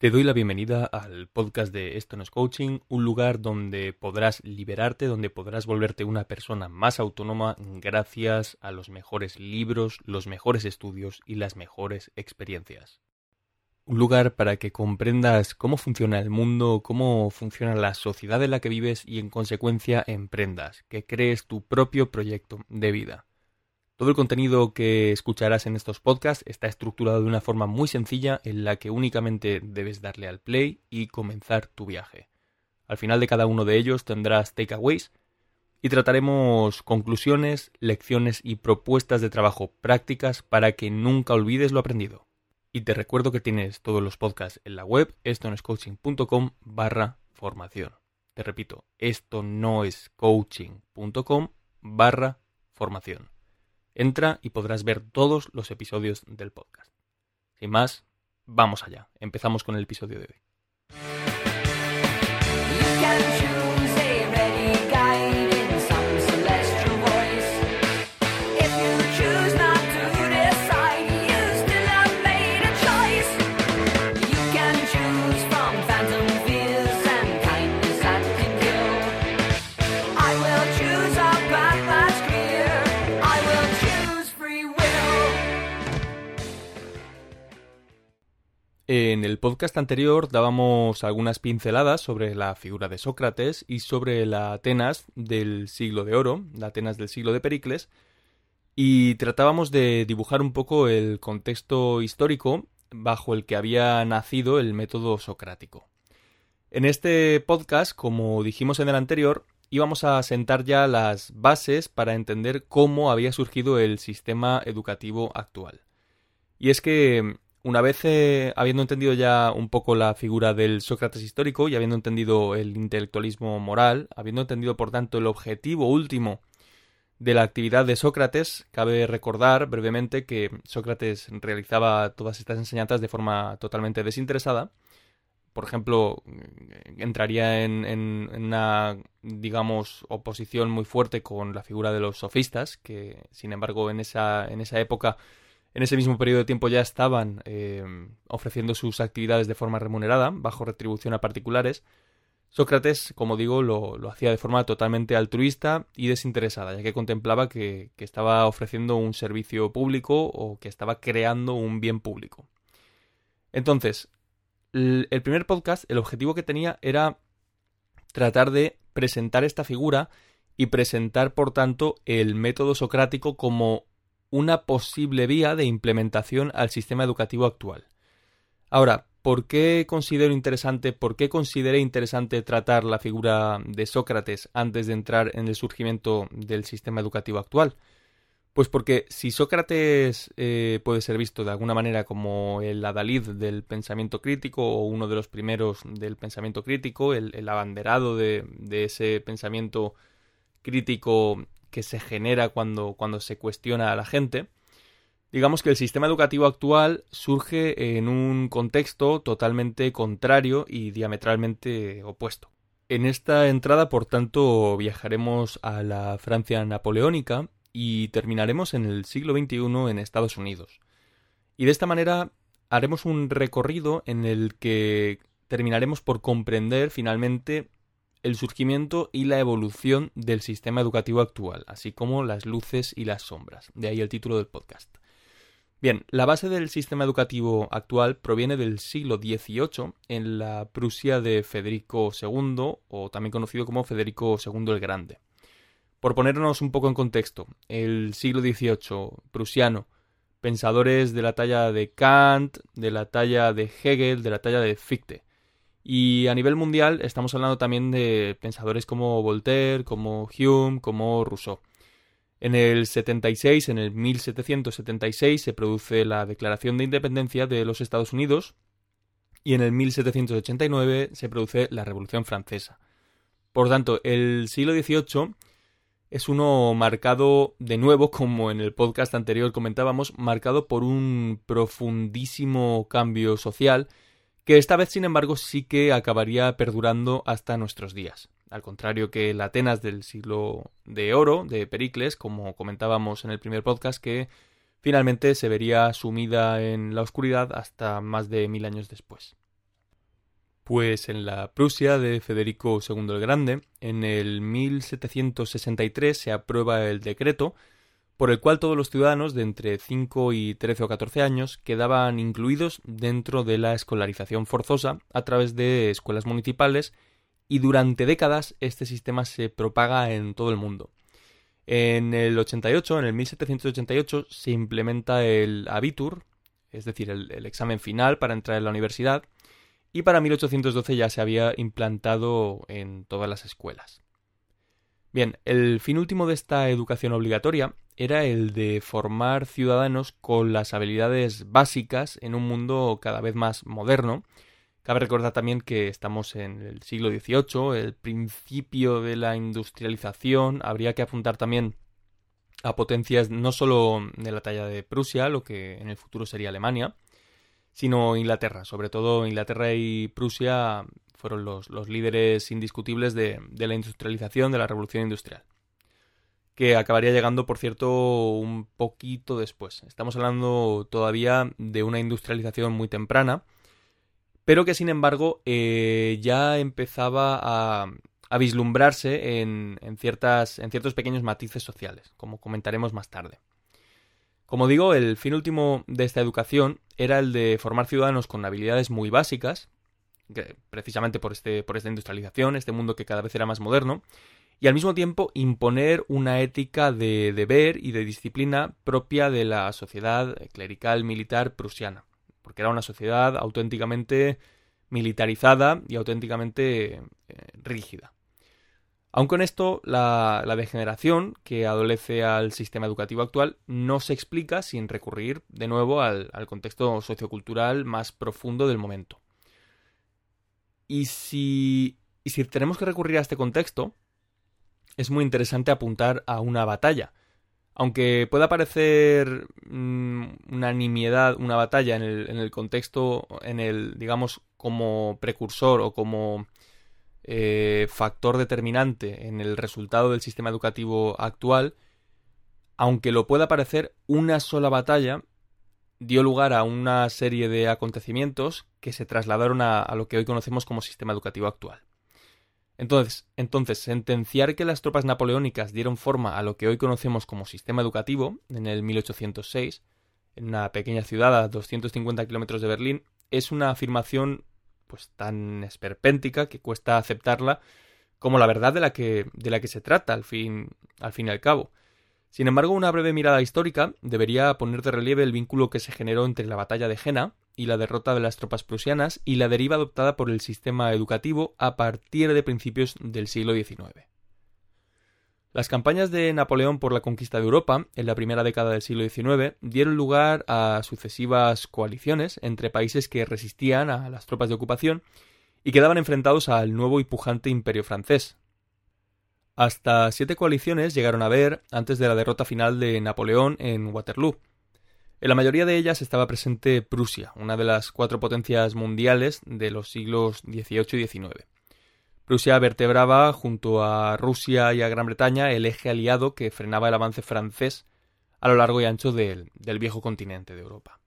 Te doy la bienvenida al podcast de Esto no es coaching, un lugar donde podrás liberarte, donde podrás volverte una persona más autónoma gracias a los mejores libros, los mejores estudios y las mejores experiencias. Un lugar para que comprendas cómo funciona el mundo, cómo funciona la sociedad en la que vives y en consecuencia emprendas, que crees tu propio proyecto de vida. Todo el contenido que escucharás en estos podcasts está estructurado de una forma muy sencilla en la que únicamente debes darle al play y comenzar tu viaje. Al final de cada uno de ellos tendrás takeaways y trataremos conclusiones, lecciones y propuestas de trabajo prácticas para que nunca olvides lo aprendido. Y te recuerdo que tienes todos los podcasts en la web estonoescoaching.com barra formación. Te repito, esto no es coaching.com barra formación. Entra y podrás ver todos los episodios del podcast. Sin más, vamos allá. Empezamos con el episodio de hoy. Podcast anterior dábamos algunas pinceladas sobre la figura de Sócrates y sobre la Atenas del siglo de oro, la Atenas del siglo de Pericles, y tratábamos de dibujar un poco el contexto histórico bajo el que había nacido el método socrático. En este podcast, como dijimos en el anterior, íbamos a sentar ya las bases para entender cómo había surgido el sistema educativo actual. Y es que una vez eh, habiendo entendido ya un poco la figura del Sócrates histórico y habiendo entendido el intelectualismo moral, habiendo entendido por tanto el objetivo último de la actividad de Sócrates, cabe recordar brevemente que Sócrates realizaba todas estas enseñanzas de forma totalmente desinteresada. Por ejemplo, entraría en, en una, digamos, oposición muy fuerte con la figura de los sofistas, que, sin embargo, en esa, en esa época en ese mismo periodo de tiempo ya estaban eh, ofreciendo sus actividades de forma remunerada, bajo retribución a particulares. Sócrates, como digo, lo, hacía de forma totalmente altruista y desinteresada, ya que contemplaba que, estaba ofreciendo un servicio público o que estaba creando un bien público. Entonces, el primer podcast, el objetivo que tenía era tratar de presentar esta figura y presentar, por tanto, el método socrático como una posible vía de implementación al sistema educativo actual. Ahora, ¿por qué considero interesante, por qué consideré interesante tratar la figura de Sócrates antes de entrar en el surgimiento del sistema educativo actual? Pues porque si Sócrates eh, puede ser visto de alguna manera como el adalid del pensamiento crítico o uno de los primeros del pensamiento crítico, el, abanderado de, de, ese pensamiento crítico que se genera cuando, cuando se cuestiona a la gente, digamos que el sistema educativo actual surge en un contexto totalmente contrario y diametralmente opuesto. En esta entrada, por tanto, viajaremos a la Francia napoleónica y terminaremos en el siglo XXI en Estados Unidos. Y de esta manera haremos un recorrido en el que terminaremos por comprender finalmente el surgimiento y la evolución del sistema educativo actual, así como las luces y las sombras. De ahí el título del podcast. Bien, la base del sistema educativo actual proviene del siglo XVIII en la Prusia de Federico II, o también conocido como Federico II el Grande. Por ponernos un poco en contexto, el siglo XVIII prusiano, pensadores de la talla de Kant, de la talla de Hegel, de la talla de Fichte, y a nivel mundial estamos hablando también de pensadores como Voltaire, como Hume, como Rousseau. En el 76, en el 1776, se produce la Declaración de Independencia de los Estados Unidos y en el 1789 se produce la Revolución Francesa. Por tanto, el siglo XVIII es uno marcado de nuevo, como en el podcast anterior comentábamos, marcado por un profundísimo cambio social que esta vez, sin embargo, sí que acabaría perdurando hasta nuestros días. Al contrario que la Atenas del siglo de oro, de Pericles, como comentábamos en el primer podcast, que finalmente se vería sumida en la oscuridad hasta más de mil años después. Pues en la Prusia de Federico II el Grande, en el 1763 se aprueba el decreto por el cual todos los ciudadanos de entre 5 y 13 o 14 años quedaban incluidos dentro de la escolarización forzosa a través de escuelas municipales y durante décadas este sistema se propaga en todo el mundo. En el 88, en el 1788, se implementa el Abitur, es decir, el, el examen final para entrar en la universidad, y para 1812 ya se había implantado en todas las escuelas. Bien, el fin último de esta educación obligatoria era el de formar ciudadanos con las habilidades básicas en un mundo cada vez más moderno. Cabe recordar también que estamos en el siglo XVIII, el principio de la industrialización, habría que apuntar también a potencias no solo de la talla de Prusia, lo que en el futuro sería Alemania, sino Inglaterra. Sobre todo Inglaterra y Prusia fueron los, líderes indiscutibles de, la industrialización, de la revolución industrial. Que acabaría llegando, por cierto, un poquito después. Estamos hablando todavía de una industrialización muy temprana, pero que sin embargo eh, ya empezaba a, vislumbrarse en, ciertas, en ciertos pequeños matices sociales, como comentaremos más tarde. Como digo, el fin último de esta educación era el de formar ciudadanos con habilidades muy básicas, precisamente por, este, por esta industrialización, este mundo que cada vez era más moderno, y al mismo tiempo imponer una ética de deber y de disciplina propia de la sociedad clerical militar prusiana, porque era una sociedad auténticamente militarizada y auténticamente eh, rígida. Aun con esto, la, degeneración que adolece al sistema educativo actual no se explica sin recurrir de nuevo al, contexto sociocultural más profundo del momento. Y si, y si tenemos que recurrir a este contexto, es muy interesante apuntar a una batalla. Aunque pueda parecer mm, una nimiedad, una batalla en el, contexto, en el, digamos, como precursor o como eh, factor determinante en el resultado del sistema educativo actual, aunque lo pueda parecer, una sola batalla dio lugar a una serie de acontecimientos que se trasladaron a, lo que hoy conocemos como sistema educativo actual. Entonces, entonces, sentenciar que las tropas napoleónicas dieron forma a lo que hoy conocemos como sistema educativo en el 1806, en una pequeña ciudad a 250 kilómetros de Berlín, es una afirmación pues tan esperpéntica que cuesta aceptarla como la verdad de la que, de la que se trata al fin, al fin y al cabo. Sin embargo, una breve mirada histórica debería poner de relieve el vínculo que se generó entre la batalla de Jena y la derrota de las tropas prusianas y la deriva adoptada por el sistema educativo a partir de principios del siglo XIX. Las campañas de Napoleón por la conquista de Europa en la primera década del siglo XIX dieron lugar a sucesivas coaliciones entre países que resistían a las tropas de ocupación y quedaban enfrentados al nuevo y pujante imperio francés. Hasta siete coaliciones llegaron a ver antes de la derrota final de Napoleón en Waterloo. En la mayoría de ellas estaba presente Prusia, una de las cuatro potencias mundiales de los siglos XVIII y XIX. Rusia vertebraba junto a Rusia y a Gran Bretaña el eje aliado que frenaba el avance francés a lo largo y ancho del, viejo continente de Europa.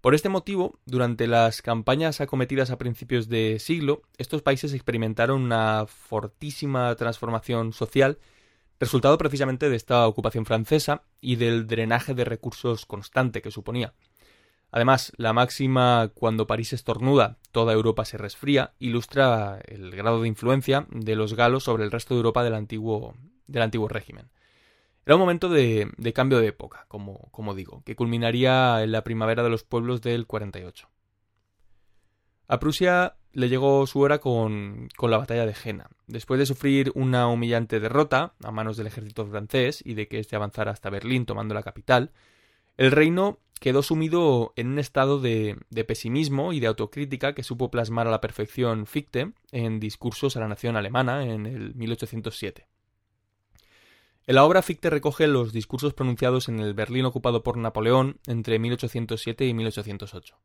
Por este motivo, durante las campañas acometidas a principios de siglo, estos países experimentaron una fortísima transformación social, resultado precisamente de esta ocupación francesa y del drenaje de recursos constante que suponía. Además, la máxima cuando París estornuda, toda Europa se resfría, ilustra el grado de influencia de los galos sobre el resto de Europa del antiguo, régimen. Era un momento de, cambio de época, como, como, digo, que culminaría en la primavera de los pueblos del 48. A Prusia le llegó su hora con, con la batalla de Jena. Después de sufrir una humillante derrota a manos del ejército francés y de que éste avanzara hasta Berlín tomando la capital, el reino quedó sumido en un estado de, pesimismo y de autocrítica que supo plasmar a la perfección Fichte en discursos a la nación alemana en el 1807. En la obra Fichte recoge los discursos pronunciados en el Berlín ocupado por Napoleón entre 1807 y 1808.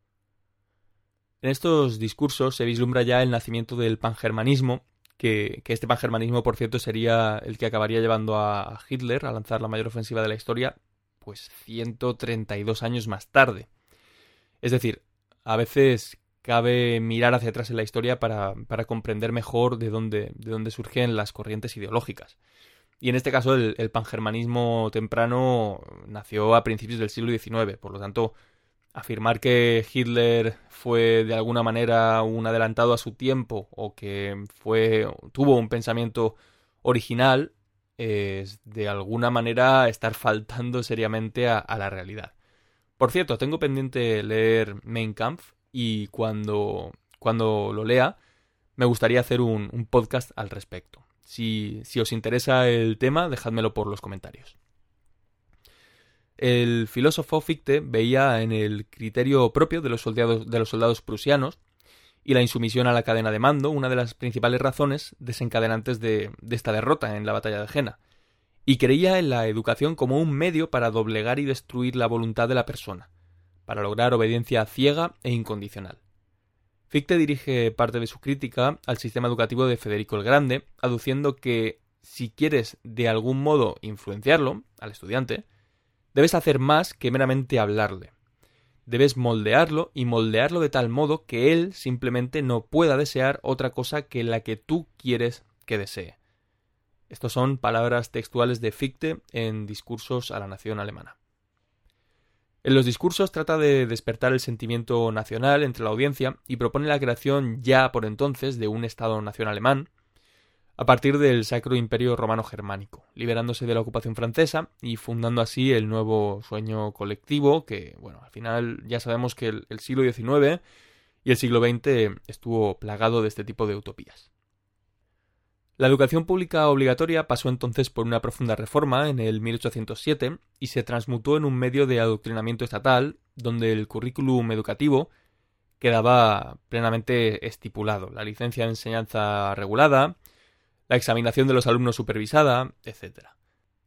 En estos discursos se vislumbra ya el nacimiento del pangermanismo, que, este pangermanismo, por cierto, sería el que acabaría llevando a Hitler a lanzar la mayor ofensiva de la historia pues 132 años más tarde. Es decir, a veces cabe mirar hacia atrás en la historia para, para comprender mejor de dónde, de dónde surgen las corrientes ideológicas. Y en este caso el, pangermanismo temprano nació a principios del siglo XIX, por lo tanto, afirmar que Hitler fue de alguna manera un adelantado a su tiempo o que fue tuvo un pensamiento original es de alguna manera estar faltando seriamente a, la realidad. Por cierto, tengo pendiente leer Mein Kampf y cuando, cuando lo lea me gustaría hacer un, un podcast al respecto. Si, si os interesa el tema, dejádmelo por los comentarios. El filósofo Fichte veía en el criterio propio de los soldados, de los soldados prusianos y la insumisión a la cadena de mando una de las principales razones desencadenantes de, de esta derrota en la batalla de Jena, y creía en la educación como un medio para doblegar y destruir la voluntad de la persona, para lograr obediencia ciega e incondicional. Fichte dirige parte de su crítica al sistema educativo de Federico el Grande, aduciendo que si quieres de algún modo influenciarlo, al estudiante, debes hacer más que meramente hablarle. Debes moldearlo y moldearlo de tal modo que él simplemente no pueda desear otra cosa que la que tú quieres que desee. Estos son palabras textuales de Fichte en Discursos a la Nación Alemana. En los discursos trata de despertar el sentimiento nacional entre la audiencia y propone la creación ya por entonces de un Estado-nación alemán, a partir del Sacro Imperio Romano Germánico, liberándose de la ocupación francesa y fundando así el nuevo sueño colectivo que, bueno, al final ya sabemos que el, el siglo XIX y el siglo XX estuvo plagado de este tipo de utopías. La educación pública obligatoria pasó entonces por una profunda reforma en el 1807 y se transmutó en un medio de adoctrinamiento estatal donde el currículum educativo quedaba plenamente estipulado, la licencia de enseñanza regulada, la examinación de los alumnos supervisada, etc.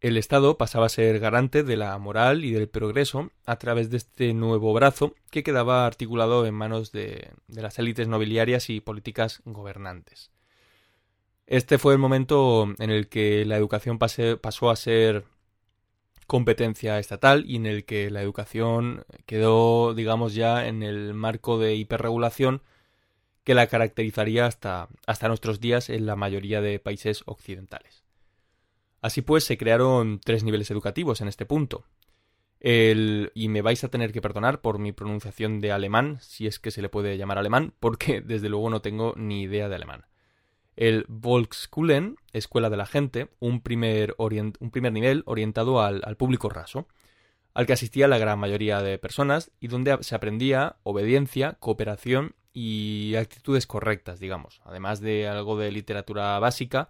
El Estado pasaba a ser garante de la moral y del progreso a través de este nuevo brazo que quedaba articulado en manos de, las élites nobiliarias y políticas gobernantes. Este fue el momento en el que la educación pasó a ser competencia estatal y en el que la educación quedó, digamos, ya en el marco de hiperregulación que la caracterizaría hasta, hasta nuestros días en la mayoría de países occidentales. Así pues, se crearon tres niveles educativos en este punto. El, y me vais a tener que perdonar por mi pronunciación de alemán, si es que se le puede llamar alemán, porque desde luego no tengo ni idea de alemán. El Volkskulen, Escuela de la Gente, un primer, un primer nivel orientado al, al público raso, al que asistía la gran mayoría de personas y donde se aprendía obediencia, cooperación y actitudes correctas, digamos, además de algo de literatura básica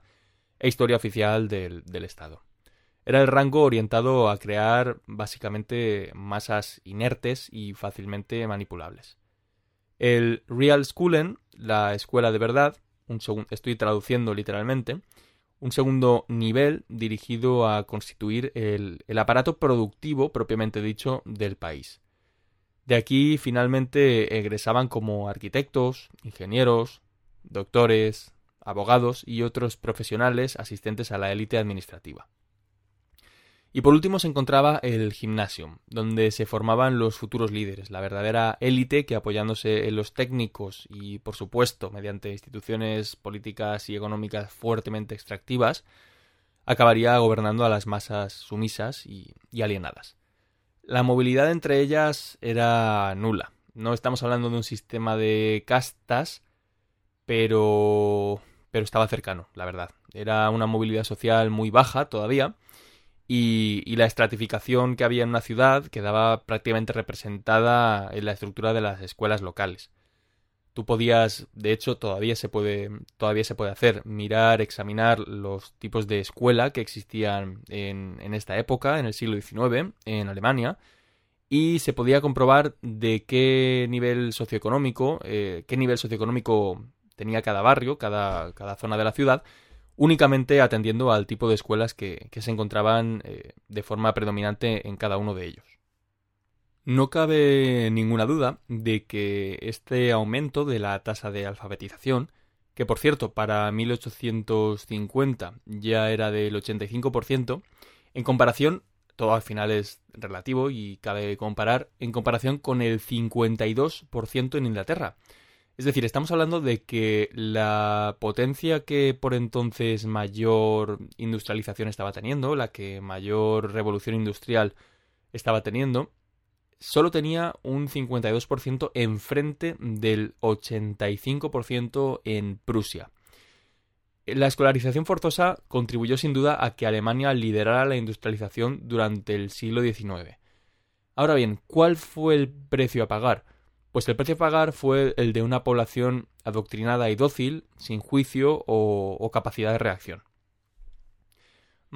e historia oficial del, Estado. Era el rango orientado a crear básicamente masas inertes y fácilmente manipulables. El Real Schoolen, la escuela de verdad, estoy traduciendo literalmente, un segundo nivel dirigido a constituir el aparato productivo propiamente dicho del país. De aquí finalmente egresaban como arquitectos, ingenieros, doctores, abogados y otros profesionales asistentes a la élite administrativa. Y por último se encontraba el gimnasio, donde se formaban los futuros líderes, la verdadera élite que apoyándose en los técnicos y, por supuesto, mediante instituciones políticas y económicas fuertemente extractivas, acabaría gobernando a las masas sumisas y alienadas. La movilidad entre ellas era nula. No estamos hablando de un sistema de castas, pero pero estaba cercano, la verdad. Era una movilidad social muy baja todavía y, y, la estratificación que había en una ciudad quedaba prácticamente representada en la estructura de las escuelas locales. Tú podías, de hecho, todavía se puede, todavía se puede hacer, mirar, examinar los tipos de escuela que existían en, en esta época, en el siglo XIX, en Alemania, y se podía comprobar de qué nivel socioeconómico, eh, qué nivel socioeconómico tenía cada barrio, cada, cada, zona de la ciudad, únicamente atendiendo al tipo de escuelas que, se encontraban eh, de forma predominante en cada uno de ellos. No cabe ninguna duda de que este aumento de la tasa de alfabetización, que por cierto para 1850 ya era del 85%, en comparación, todo al final es relativo y cabe comparar, en comparación con el 52% en Inglaterra. Es decir, estamos hablando de que la potencia que por entonces mayor industrialización estaba teniendo, la que mayor revolución industrial estaba teniendo, solo tenía un 52% enfrente del 85% en Prusia. La escolarización forzosa contribuyó sin duda a que Alemania liderara la industrialización durante el siglo XIX. Ahora bien, ¿cuál fue el precio a pagar? Pues el precio a pagar fue el de una población adoctrinada y dócil, sin juicio o, capacidad de reacción.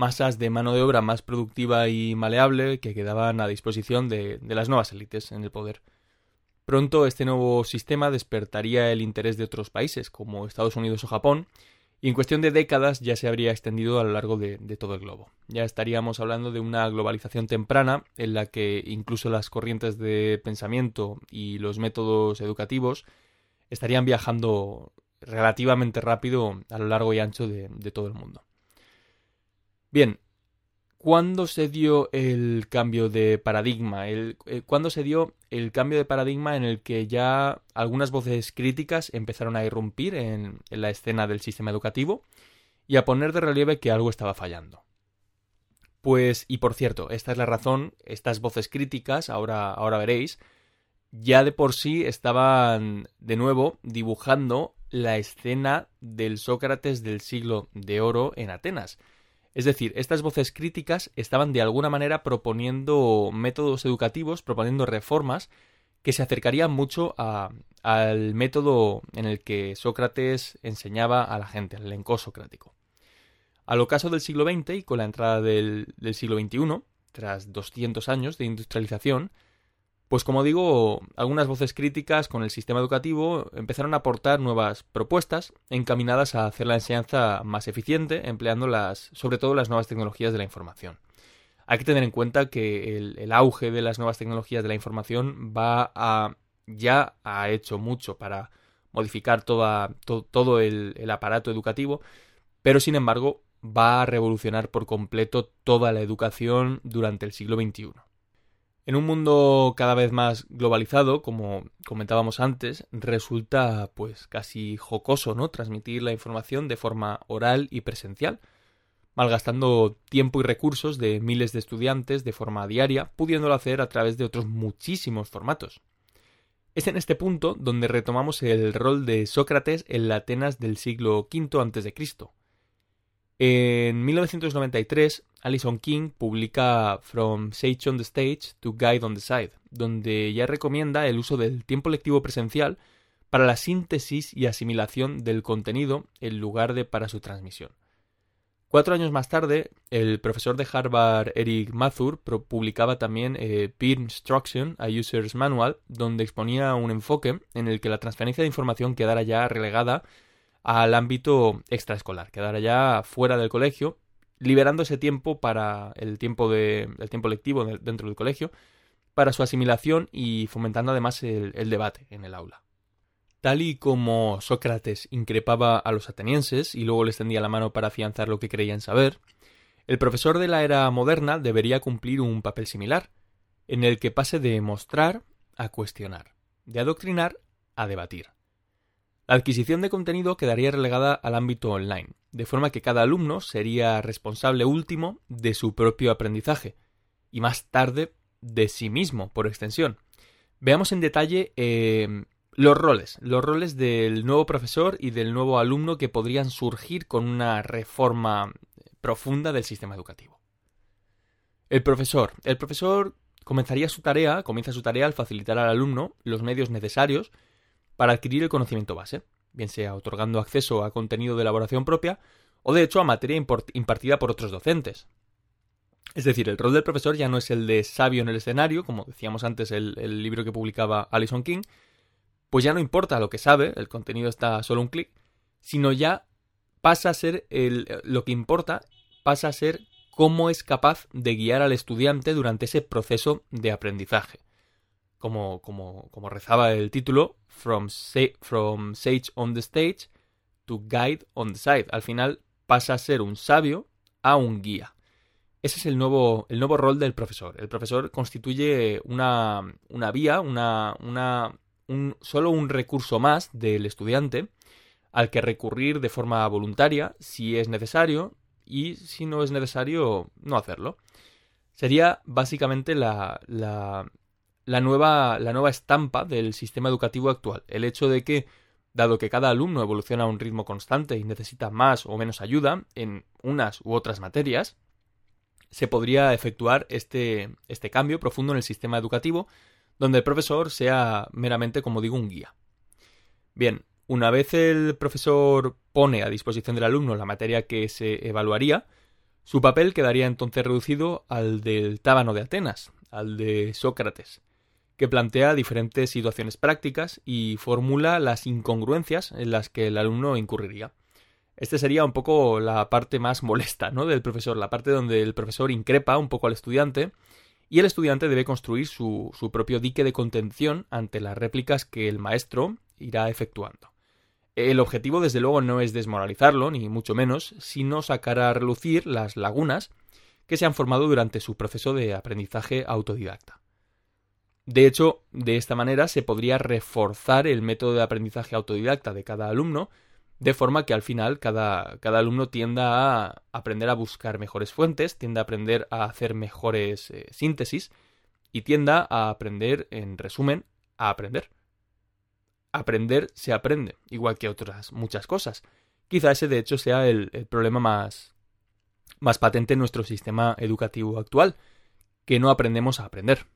Masas de mano de obra más productiva y maleable que quedaban a disposición de, las nuevas élites en el poder. Pronto este nuevo sistema despertaría el interés de otros países, como Estados Unidos o Japón, y en cuestión de décadas ya se habría extendido a lo largo de, todo el globo. Ya estaríamos hablando de una globalización temprana en la que incluso las corrientes de pensamiento y los métodos educativos estarían viajando relativamente rápido a lo largo y ancho de todo el mundo. Bien, ¿Cuándo se dio el cambio de paradigma? Eh, ¿Cuándo se dio el cambio de paradigma en el que ya algunas voces críticas empezaron a irrumpir en, la escena del sistema educativo y a poner de relieve que algo estaba fallando? Pues, y por cierto, esta es la razón, estas voces críticas, ahora, ahora veréis, ya de por sí estaban de nuevo dibujando la escena del Sócrates del siglo de oro en Atenas es decir, estas voces críticas estaban de alguna manera proponiendo métodos educativos, proponiendo reformas que se acercarían mucho al método en el que Sócrates enseñaba a la gente, al elenco socrático. Al ocaso del siglo XX y con la entrada del, del siglo XXI, tras 200 años de industrialización, pues como digo, algunas voces críticas con el sistema educativo empezaron a aportar nuevas propuestas encaminadas a hacer la enseñanza más eficiente, empleando las, sobre todo las nuevas tecnologías de la información. Hay que tener en cuenta que el, auge de las nuevas tecnologías de la información va a ya ha hecho mucho para modificar todo el aparato educativo, pero sin embargo va a revolucionar por completo toda la educación durante el siglo XXI. En un mundo cada vez más globalizado, como comentábamos antes, resulta pues casi jocoso, ¿no? transmitir la información de forma oral y presencial, malgastando tiempo y recursos de miles de estudiantes de forma diaria, pudiéndolo hacer a través de otros muchísimos formatos. Es en este punto donde retomamos el rol de Sócrates en la Atenas del siglo V a.C., en 1993, Alison King publica From Sage on the Stage to Guide on the Side, donde ya recomienda el uso del tiempo lectivo presencial para la síntesis y asimilación del contenido en lugar de para su transmisión. Cuatro años más tarde, el profesor de Harvard Eric Mathur publicaba también eh, Peer Instruction, a User's Manual, donde exponía un enfoque en el que la transferencia de información quedara ya relegada al ámbito extraescolar, quedar ya fuera del colegio, liberando ese tiempo para el tiempo, de, el tiempo lectivo dentro del colegio, para su asimilación y fomentando además el, el debate en el aula. Tal y como Sócrates increpaba a los atenienses y luego les tendía la mano para afianzar lo que creían saber, el profesor de la era moderna debería cumplir un papel similar, en el que pase de mostrar a cuestionar, de adoctrinar a debatir. La adquisición de contenido quedaría relegada al ámbito online, de forma que cada alumno sería responsable último de su propio aprendizaje, y más tarde de sí mismo, por extensión. Veamos en detalle em, los roles, los roles del nuevo profesor y del nuevo alumno que podrían surgir con una reforma profunda del sistema educativo. El profesor. El profesor comenzaría su tarea, comienza su tarea al facilitar al alumno los medios necesarios para adquirir el conocimiento base, bien sea otorgando acceso a contenido de elaboración propia o de hecho a materia impartida por otros docentes. Es decir, el rol del profesor ya no es el de sabio en el escenario, como decíamos antes el, el libro que publicaba Alison King, pues ya no importa lo que sabe, el contenido está solo un clic, sino ya pasa a ser el, lo que importa, pasa a ser cómo es capaz de guiar al estudiante durante ese proceso de aprendizaje como, como, rezaba el título, from, from Sage on the Stage to Guide on the Side. Al final pasa a ser un sabio a un guía. Ese es el nuevo, el nuevo rol del profesor. El profesor constituye una, una vía, una, una, un, solo un recurso más del estudiante al que recurrir de forma voluntaria si es necesario y si no es necesario no hacerlo. Sería básicamente la, la, la, nueva, la nueva estampa del sistema educativo actual. El hecho de que, dado que cada alumno evoluciona a un ritmo constante y necesita más o menos ayuda en unas u otras materias, se podría efectuar este, este cambio profundo en el sistema educativo, donde el profesor sea meramente, como digo, un guía. Bien, una vez el profesor pone a disposición del alumno la materia que se evaluaría, su papel quedaría entonces reducido al del tábano de Atenas, al de Sócrates, que plantea diferentes situaciones prácticas y formula las incongruencias en las que el alumno incurriría. Esta sería un poco la parte más molesta ¿no? del profesor, la parte donde el profesor increpa un poco al estudiante y el estudiante debe construir su, su propio dique de contención ante las réplicas que el maestro irá efectuando. El objetivo, desde luego, no es desmoralizarlo, ni mucho menos, sino sacar a relucir las lagunas que se han formado durante su proceso de aprendizaje autodidacta. De hecho, de esta manera se podría reforzar el método de aprendizaje autodidacta de cada alumno, de forma que al final cada, cada alumno tienda a aprender a buscar mejores fuentes, tienda a aprender a hacer mejores eh, síntesis y tienda a aprender, en resumen, a aprender aprender se aprende, igual que otras muchas cosas. Quizá ese de hecho sea el, problema más, más patente en nuestro sistema educativo actual, que no aprendemos a aprender.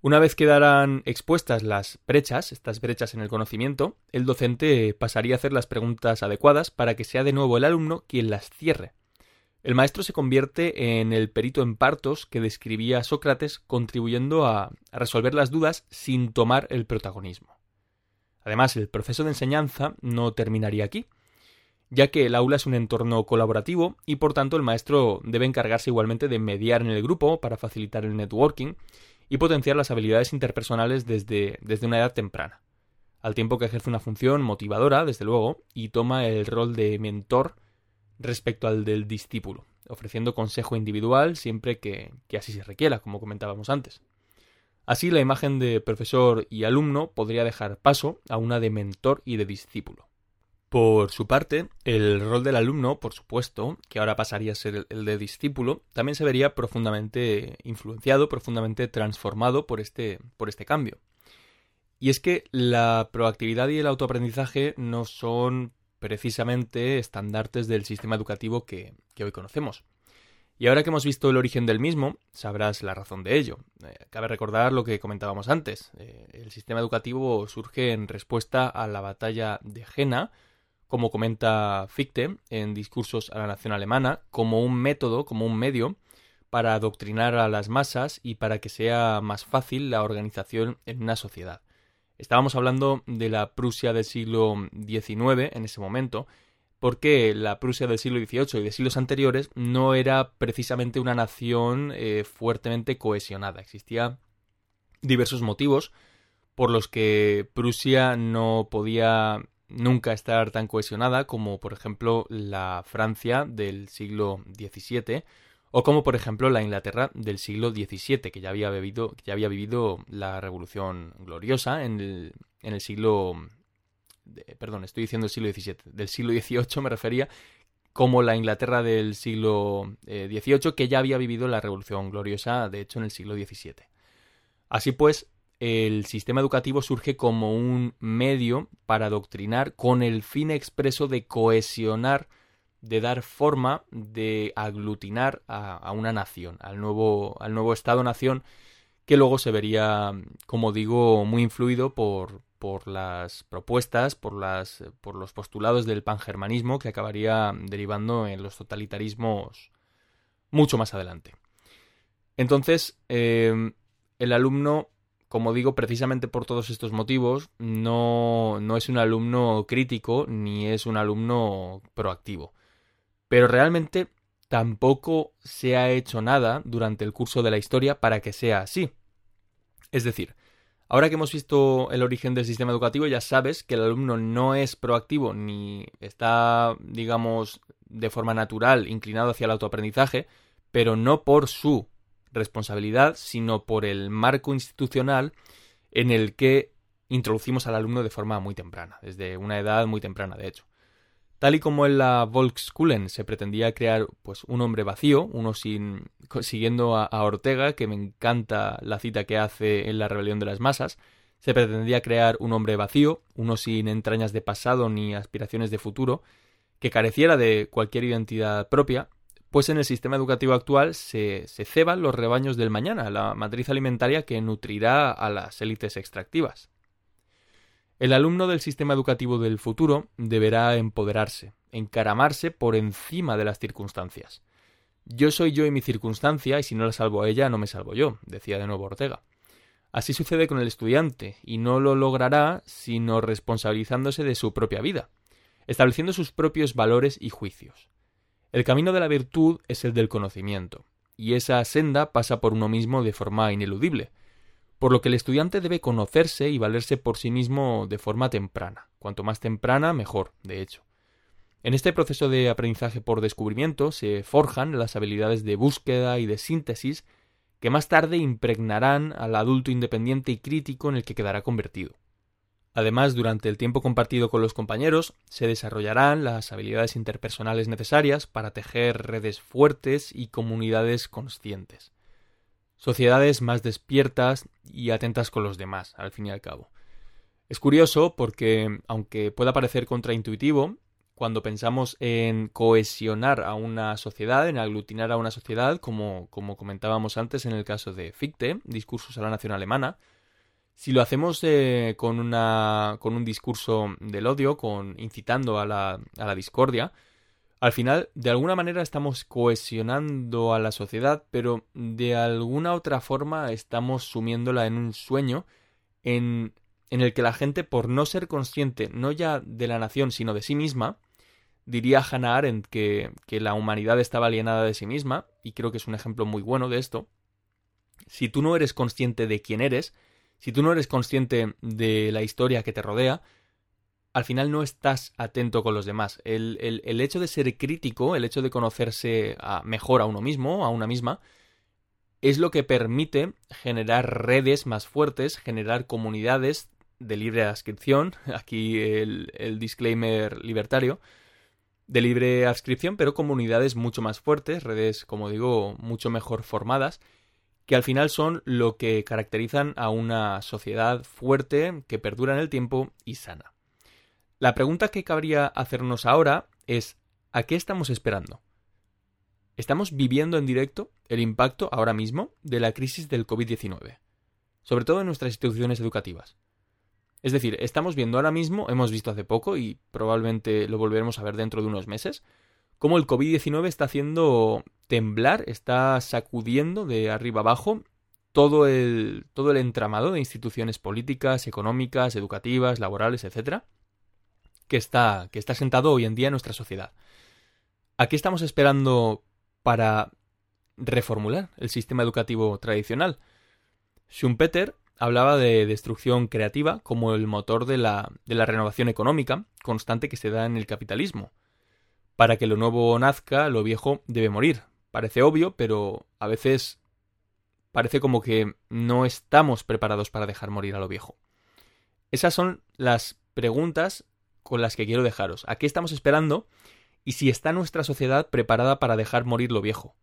Una vez quedaran expuestas las brechas, estas brechas en el conocimiento, el docente pasaría a hacer las preguntas adecuadas para que sea de nuevo el alumno quien las cierre. El maestro se convierte en el perito en partos que describía Sócrates, contribuyendo a resolver las dudas sin tomar el protagonismo. Además, el proceso de enseñanza no terminaría aquí, ya que el aula es un entorno colaborativo y por tanto el maestro debe encargarse igualmente de mediar en el grupo para facilitar el networking y potenciar las habilidades interpersonales desde, desde una edad temprana, al tiempo que ejerce una función motivadora, desde luego, y toma el rol de mentor respecto al del discípulo, ofreciendo consejo individual siempre que, que así se requiera, como comentábamos antes. Así, la imagen de profesor y alumno podría dejar paso a una de mentor y de discípulo. Por su parte, el rol del alumno, por supuesto, que ahora pasaría a ser el de discípulo, también se vería profundamente influenciado, profundamente transformado por este, por este cambio. Y es que la proactividad y el autoaprendizaje no son precisamente estandartes del sistema educativo que hoy conocemos. Y ahora que hemos visto el origen del mismo, sabrás la razón de ello. Eh, cabe recordar lo que comentábamos antes. Eh, el sistema educativo surge en respuesta a la batalla de Jena, como comenta Fichte en Discursos a la Nación Alemana, como un método, como un medio para adoctrinar a las masas y para que sea más fácil la organización en una sociedad. Estábamos hablando de la Prusia del siglo XIX en ese momento, porque la Prusia del siglo XVIII y de siglos anteriores no era precisamente una nación eh, fuertemente cohesionada. Existía diversos motivos por los que Prusia no podía nunca estar tan cohesionada como por ejemplo la Francia del siglo XVII o como por ejemplo la Inglaterra del siglo XVII que ya había, que ya había vivido la Revolución Gloriosa en el, en el siglo perdón, estoy diciendo el siglo XVII, del siglo XVIII me refería, como la Inglaterra del siglo XVIII, eh, que ya había vivido la Revolución Gloriosa, de hecho, en el siglo XVII. Así pues, el sistema educativo surge como un medio para adoctrinar con el fin expreso de cohesionar, de dar forma, de aglutinar a, una nación, al nuevo, al nuevo Estado-nación, que luego se vería, como digo, muy influido por, por las propuestas, por, las, por los postulados del pangermanismo que acabaría derivando en los totalitarismos mucho más adelante. Entonces, eh, el alumno, como digo, precisamente por todos estos motivos, no, no es un alumno crítico ni es un alumno proactivo. Pero realmente tampoco se ha hecho nada durante el curso de la historia para que sea así. Es decir, Ahora que hemos visto el origen del sistema educativo, ya sabes que el alumno no es proactivo ni está, digamos, de forma natural inclinado hacia el autoaprendizaje, pero no por su responsabilidad, sino por el marco institucional en el que introducimos al alumno de forma muy temprana, desde una edad muy temprana, de hecho. Tal y como en la Volkskulen se pretendía crear pues, un hombre vacío, uno sin. siguiendo a, a, Ortega, que me encanta la cita que hace en La Rebelión de las Masas, se pretendía crear un hombre vacío, uno sin entrañas de pasado ni aspiraciones de futuro, que careciera de cualquier identidad propia, pues en el sistema educativo actual se, se ceban los rebaños del mañana, la matriz alimentaria que nutrirá a las élites extractivas. El alumno del sistema educativo del futuro deberá empoderarse, encaramarse por encima de las circunstancias. Yo soy yo y mi circunstancia, y si no la salvo a ella, no me salvo yo, decía de nuevo Ortega. Así sucede con el estudiante, y no lo logrará sino responsabilizándose de su propia vida, estableciendo sus propios valores y juicios. El camino de la virtud es el del conocimiento, y esa senda pasa por uno mismo de forma ineludible, por lo que el estudiante debe conocerse y valerse por sí mismo de forma temprana. Cuanto más temprana, mejor, de hecho. En este proceso de aprendizaje por descubrimiento se forjan las habilidades de búsqueda y de síntesis que más tarde impregnarán al adulto independiente y crítico en el que quedará convertido. Además, durante el tiempo compartido con los compañeros, se desarrollarán las habilidades interpersonales necesarias para tejer redes fuertes y comunidades conscientes. Sociedades más despiertas y atentas con los demás, al fin y al cabo. Es curioso porque, aunque pueda parecer contraintuitivo, cuando pensamos en cohesionar a una sociedad, en aglutinar a una sociedad, como, como comentábamos antes en el caso de Fichte, Discursos a la Nación Alemana, si lo hacemos eh, con, una, con un discurso del odio, con incitando a la, a la discordia, al final, de alguna manera estamos cohesionando a la sociedad, pero de alguna otra forma estamos sumiéndola en un sueño en, en el que la gente, por no ser consciente no ya de la nación, sino de sí misma, diría Hannah Arendt que, que la humanidad estaba alienada de sí misma, y creo que es un ejemplo muy bueno de esto. Si tú no eres consciente de quién eres, si tú no eres consciente de la historia que te rodea, al final no estás atento con los demás. El, el, hecho de ser crítico, el hecho de conocerse mejor a uno mismo, a una misma, es lo que permite generar redes más fuertes, generar comunidades de libre adscripción, aquí el, el disclaimer libertario, de libre adscripción, pero comunidades mucho más fuertes, redes, como digo, mucho mejor formadas, que al final son lo que caracterizan a una sociedad fuerte, que perdura en el tiempo y sana. La pregunta que cabría hacernos ahora es ¿a qué estamos esperando? ¿Estamos viviendo en directo el impacto ahora mismo de la crisis del COVID-19? Sobre todo en nuestras instituciones educativas. Es decir, estamos viendo ahora mismo, hemos visto hace poco y probablemente lo volveremos a ver dentro de unos meses, cómo el COVID-19 está haciendo temblar, está sacudiendo de arriba abajo todo el, todo el entramado de instituciones políticas, económicas, educativas, laborales, etcétera, que está, que está sentado hoy en día en nuestra sociedad. ¿A qué estamos esperando para reformular el sistema educativo tradicional? Schumpeter hablaba de destrucción creativa como el motor de la, de la renovación económica constante que se da en el capitalismo. Para que lo nuevo nazca, lo viejo debe morir. Parece obvio, pero a veces parece como que no estamos preparados para dejar morir a lo viejo. Esas son las preguntas con las que quiero dejaros. ¿A qué estamos esperando? Y si está nuestra sociedad preparada para dejar morir lo viejo.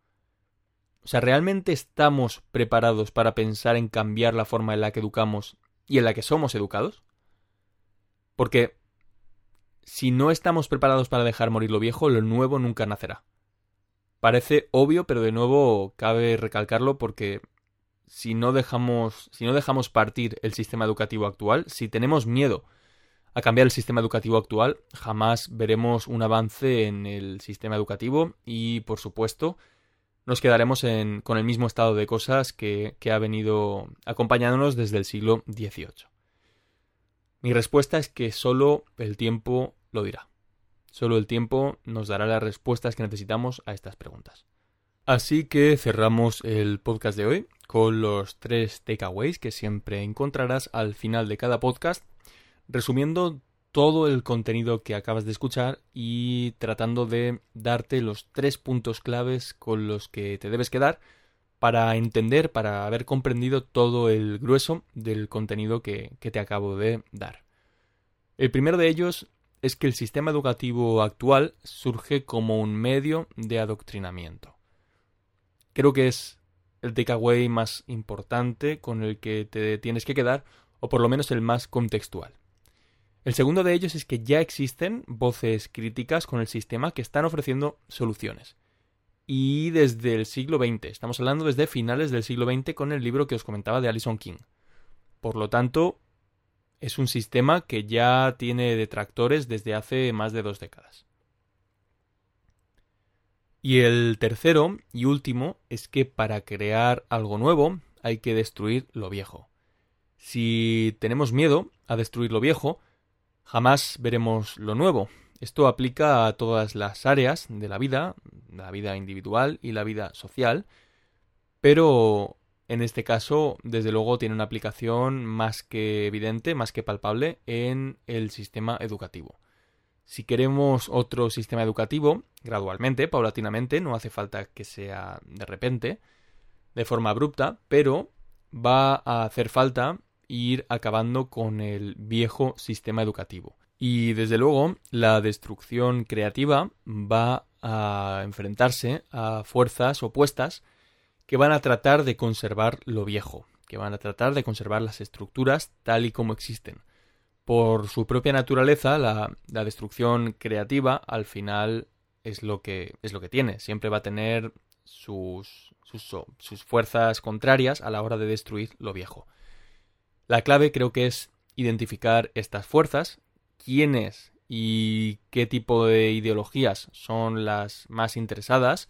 O sea, ¿realmente estamos preparados para pensar en cambiar la forma en la que educamos y en la que somos educados? Porque si no estamos preparados para dejar morir lo viejo, lo nuevo nunca nacerá. Parece obvio, pero de nuevo cabe recalcarlo porque si no dejamos, si no dejamos partir el sistema educativo actual, si tenemos miedo a cambiar el sistema educativo actual, jamás veremos un avance en el sistema educativo y, por supuesto, nos quedaremos con el mismo estado de cosas que, que ha venido acompañándonos desde el siglo XVIII. Mi respuesta es que solo el tiempo lo dirá. Solo el tiempo nos dará las respuestas que necesitamos a estas preguntas. Así que cerramos el podcast de hoy con los tres takeaways que siempre encontrarás al final de cada podcast, resumiendo todo el contenido que acabas de escuchar y tratando de darte los tres puntos claves con los que te debes quedar para entender, para haber comprendido todo el grueso del contenido que, te acabo de dar. El primero de ellos es que el sistema educativo actual surge como un medio de adoctrinamiento. Creo que es el takeaway más importante con el que te tienes que quedar, o por lo menos el más contextual. El segundo de ellos es que ya existen voces críticas con el sistema que están ofreciendo soluciones. Y desde el siglo XX, estamos hablando desde finales del siglo XX con el libro que os comentaba de Alison King. Por lo tanto, es un sistema que ya tiene detractores desde hace más de dos décadas. Y el tercero y último es que para crear algo nuevo hay que destruir lo viejo. Si tenemos miedo a destruir lo viejo, jamás veremos lo nuevo. Esto aplica a todas las áreas de la vida, la vida individual y la vida social, pero en este caso, desde luego, tiene una aplicación más que evidente, más que palpable en el sistema educativo. Si queremos otro sistema educativo, gradualmente, paulatinamente, no hace falta que sea de repente, de forma abrupta, pero va a hacer falta ir acabando con el viejo sistema educativo. Y desde luego, la destrucción creativa va a enfrentarse a fuerzas opuestas que van a tratar de conservar lo viejo, que van a tratar de conservar las estructuras tal y como existen por su propia naturaleza, la, destrucción creativa al final es lo que, es lo que tiene. Siempre va a tener sus, sus, fuerzas contrarias a la hora de destruir lo viejo. La clave creo que es identificar estas fuerzas, quiénes y qué tipo de ideologías son las más interesadas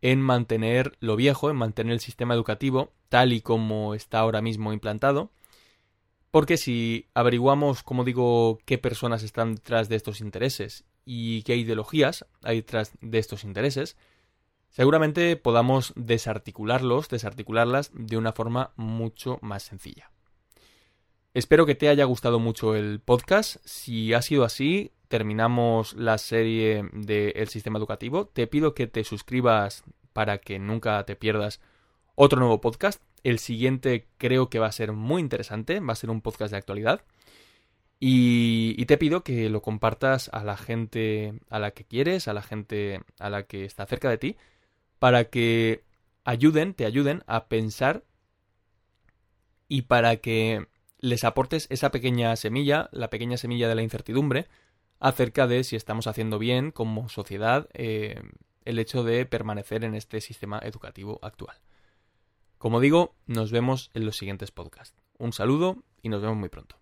en mantener lo viejo, en mantener el sistema educativo tal y como está ahora mismo implantado, porque si averiguamos, como digo, qué personas están detrás de estos intereses y qué ideologías hay detrás de estos intereses, seguramente podamos desarticularlos, desarticularlas de una forma mucho más sencilla. Espero que te haya gustado mucho el podcast. Si ha sido así, terminamos la serie del sistema educativo. Te pido que te suscribas para que nunca te pierdas otro nuevo podcast. El siguiente creo que va a ser muy interesante, va a ser un podcast de actualidad. Y, te pido que lo compartas a la gente a la que quieres, a la gente a la que está cerca de ti, para que ayuden, te ayuden a pensar y para que les aportes esa pequeña semilla, la pequeña semilla de la incertidumbre, acerca de si estamos haciendo bien como sociedad eh, el hecho de permanecer en este sistema educativo actual. Como digo, nos vemos en los siguientes podcasts. Un saludo y nos vemos muy pronto.